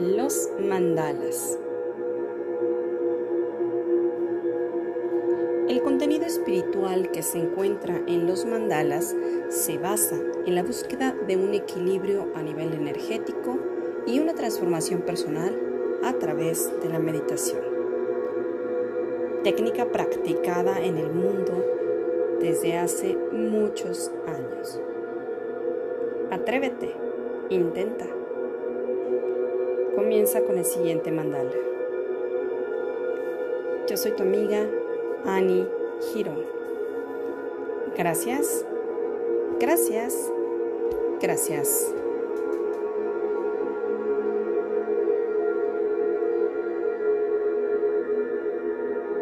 Los mandalas. El contenido espiritual que se encuentra en los mandalas se basa en la búsqueda de un equilibrio a nivel energético y una transformación personal a través de la meditación. Técnica practicada en el mundo desde hace muchos años. Atrévete, intenta. Comienza con el siguiente mandala. Yo soy tu amiga Annie Girón. Gracias, gracias, gracias.